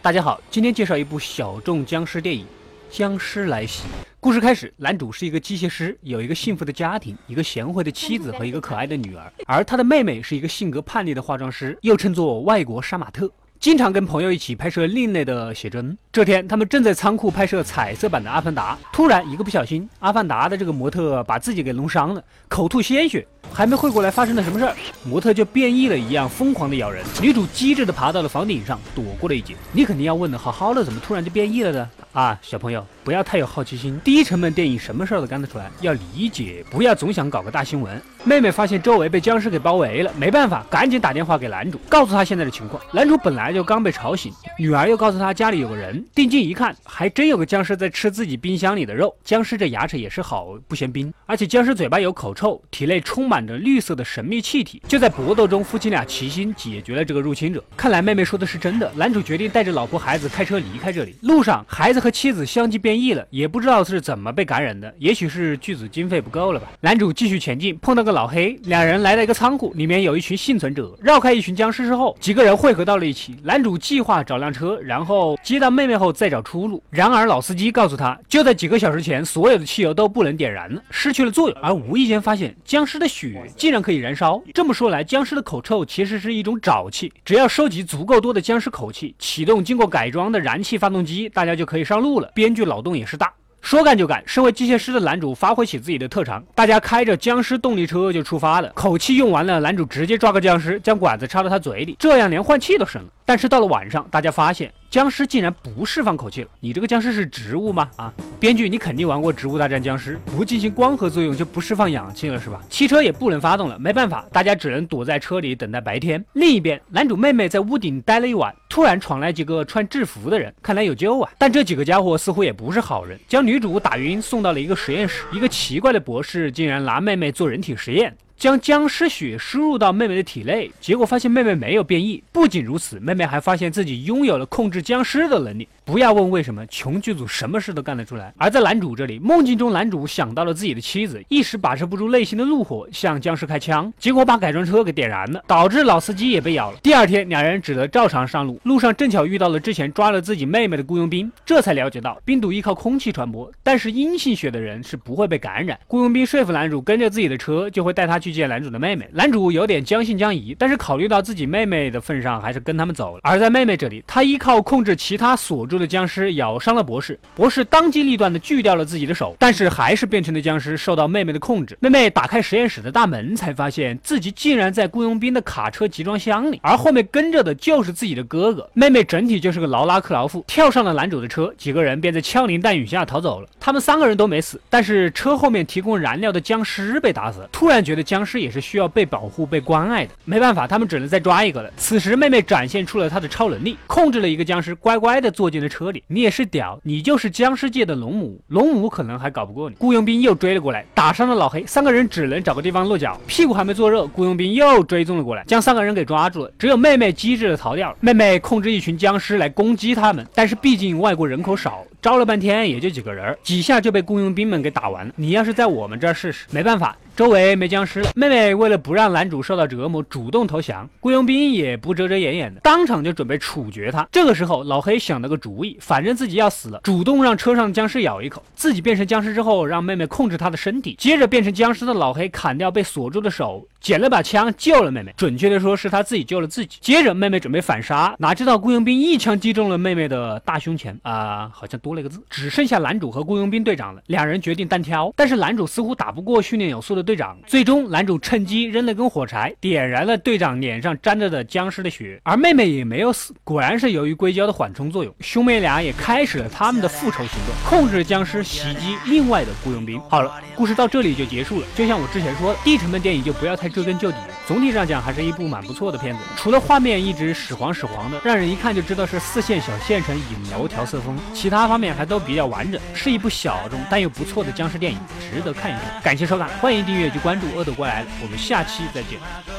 大家好，今天介绍一部小众僵尸电影《僵尸来袭》。故事开始，男主是一个机械师，有一个幸福的家庭，一个贤惠的妻子和一个可爱的女儿，而他的妹妹是一个性格叛逆的化妆师，又称作外国杀马特。经常跟朋友一起拍摄另类的写真。这天，他们正在仓库拍摄彩色版的《阿凡达》，突然一个不小心，阿凡达的这个模特把自己给弄伤了，口吐鲜血，还没会过来发生了什么事儿，模特就变异了一样疯狂的咬人。女主机智的爬到了房顶上，躲过了一劫。你肯定要问的，好好的怎么突然就变异了呢？啊，小朋友。不要太有好奇心，低成本电影什么事儿都干得出来，要理解，不要总想搞个大新闻。妹妹发现周围被僵尸给包围了，没办法，赶紧打电话给男主，告诉他现在的情况。男主本来就刚被吵醒，女儿又告诉他家里有个人，定睛一看，还真有个僵尸在吃自己冰箱里的肉。僵尸这牙齿也是好不嫌冰，而且僵尸嘴巴有口臭，体内充满着绿色的神秘气体。就在搏斗中，夫妻俩齐心解决了这个入侵者。看来妹妹说的是真的，男主决定带着老婆孩子开车离开这里。路上，孩子和妻子相继变。异了，也不知道是怎么被感染的，也许是剧组经费不够了吧。男主继续前进，碰到个老黑，两人来到一个仓库，里面有一群幸存者。绕开一群僵尸之后，几个人汇合到了一起。男主计划找辆车，然后接到妹妹后再找出路。然而老司机告诉他，就在几个小时前，所有的汽油都不能点燃了，失去了作用。而无意间发现，僵尸的血竟然可以燃烧。这么说来，僵尸的口臭其实是一种沼气。只要收集足够多的僵尸口气，启动经过改装的燃气发动机，大家就可以上路了。编剧脑洞。动也是大，说干就干。身为机械师的男主发挥起自己的特长，大家开着僵尸动力车就出发了。口气用完了，男主直接抓个僵尸，将管子插到他嘴里，这样连换气都省了。但是到了晚上，大家发现。僵尸竟然不释放口气了，你这个僵尸是植物吗？啊，编剧，你肯定玩过《植物大战僵尸》，不进行光合作用就不释放氧气了是吧？汽车也不能发动了，没办法，大家只能躲在车里等待白天。另一边，男主妹妹在屋顶待了一晚，突然闯来几个穿制服的人，看来有救啊！但这几个家伙似乎也不是好人，将女主打晕，送到了一个实验室。一个奇怪的博士竟然拿妹妹做人体实验。将僵尸血输入到妹妹的体内，结果发现妹妹没有变异。不仅如此，妹妹还发现自己拥有了控制僵尸的能力。不要问为什么，穷剧组什么事都干得出来。而在男主这里，梦境中男主想到了自己的妻子，一时把持不住内心的怒火，向僵尸开枪，结果把改装车给点燃了，导致老司机也被咬了。第二天，两人只得照常上路，路上正巧遇到了之前抓了自己妹妹的雇佣兵，这才了解到病毒依靠空气传播，但是阴性血的人是不会被感染。雇佣兵说服男主跟着自己的车，就会带他去见男主的妹妹。男主有点将信将疑，但是考虑到自己妹妹的份上，还是跟他们走了。而在妹妹这里，他依靠控制其他锁住。的僵尸咬伤了博士，博士当机立断的锯掉了自己的手，但是还是变成了僵尸，受到妹妹的控制。妹妹打开实验室的大门，才发现自己竟然在雇佣兵的卡车集装箱里，而后面跟着的就是自己的哥哥。妹妹整体就是个劳拉克劳夫，跳上了男主的车，几个人便在枪林弹雨下逃走了。他们三个人都没死，但是车后面提供燃料的僵尸被打死了。突然觉得僵尸也是需要被保护、被关爱的，没办法，他们只能再抓一个了。此时妹妹展现出了她的超能力，控制了一个僵尸，乖乖的坐进了。车里，你也是屌，你就是僵尸界的龙母，龙母可能还搞不过你。雇佣兵又追了过来，打伤了老黑，三个人只能找个地方落脚，屁股还没坐热，雇佣兵又追踪了过来，将三个人给抓住了。只有妹妹机智的逃掉了。妹妹控制一群僵尸来攻击他们，但是毕竟外国人口少，招了半天也就几个人，几下就被雇佣兵们给打完了。你要是在我们这儿试试，没办法。周围没僵尸了，妹妹为了不让男主受到折磨，主动投降。雇佣兵也不遮遮掩掩的，当场就准备处决他。这个时候，老黑想了个主意，反正自己要死了，主动让车上的僵尸咬一口，自己变成僵尸之后，让妹妹控制他的身体。接着变成僵尸的老黑砍掉被锁住的手。捡了把枪救了妹妹，准确的说是他自己救了自己。接着妹妹准备反杀，哪知道雇佣兵一枪击中了妹妹的大胸前啊，好像多了一个字。只剩下男主和雇佣兵队长了，两人决定单挑，但是男主似乎打不过训练有素的队长。最终男主趁机扔了根火柴，点燃了队长脸上沾着的僵尸的血，而妹妹也没有死，果然是由于硅胶的缓冲作用。兄妹俩也开始了他们的复仇行动，控制僵尸袭击另外的雇佣兵。好了，故事到这里就结束了。就像我之前说的，低成本电影就不要太。追根究底，总体上讲还是一部蛮不错的片子。除了画面一直屎黄屎黄的，让人一看就知道是四线小县城影楼调色风，其他方面还都比较完整，是一部小众但又不错的僵尸电影，值得看一看。感谢收看，欢迎订阅及关注恶斗过来，我们下期再见。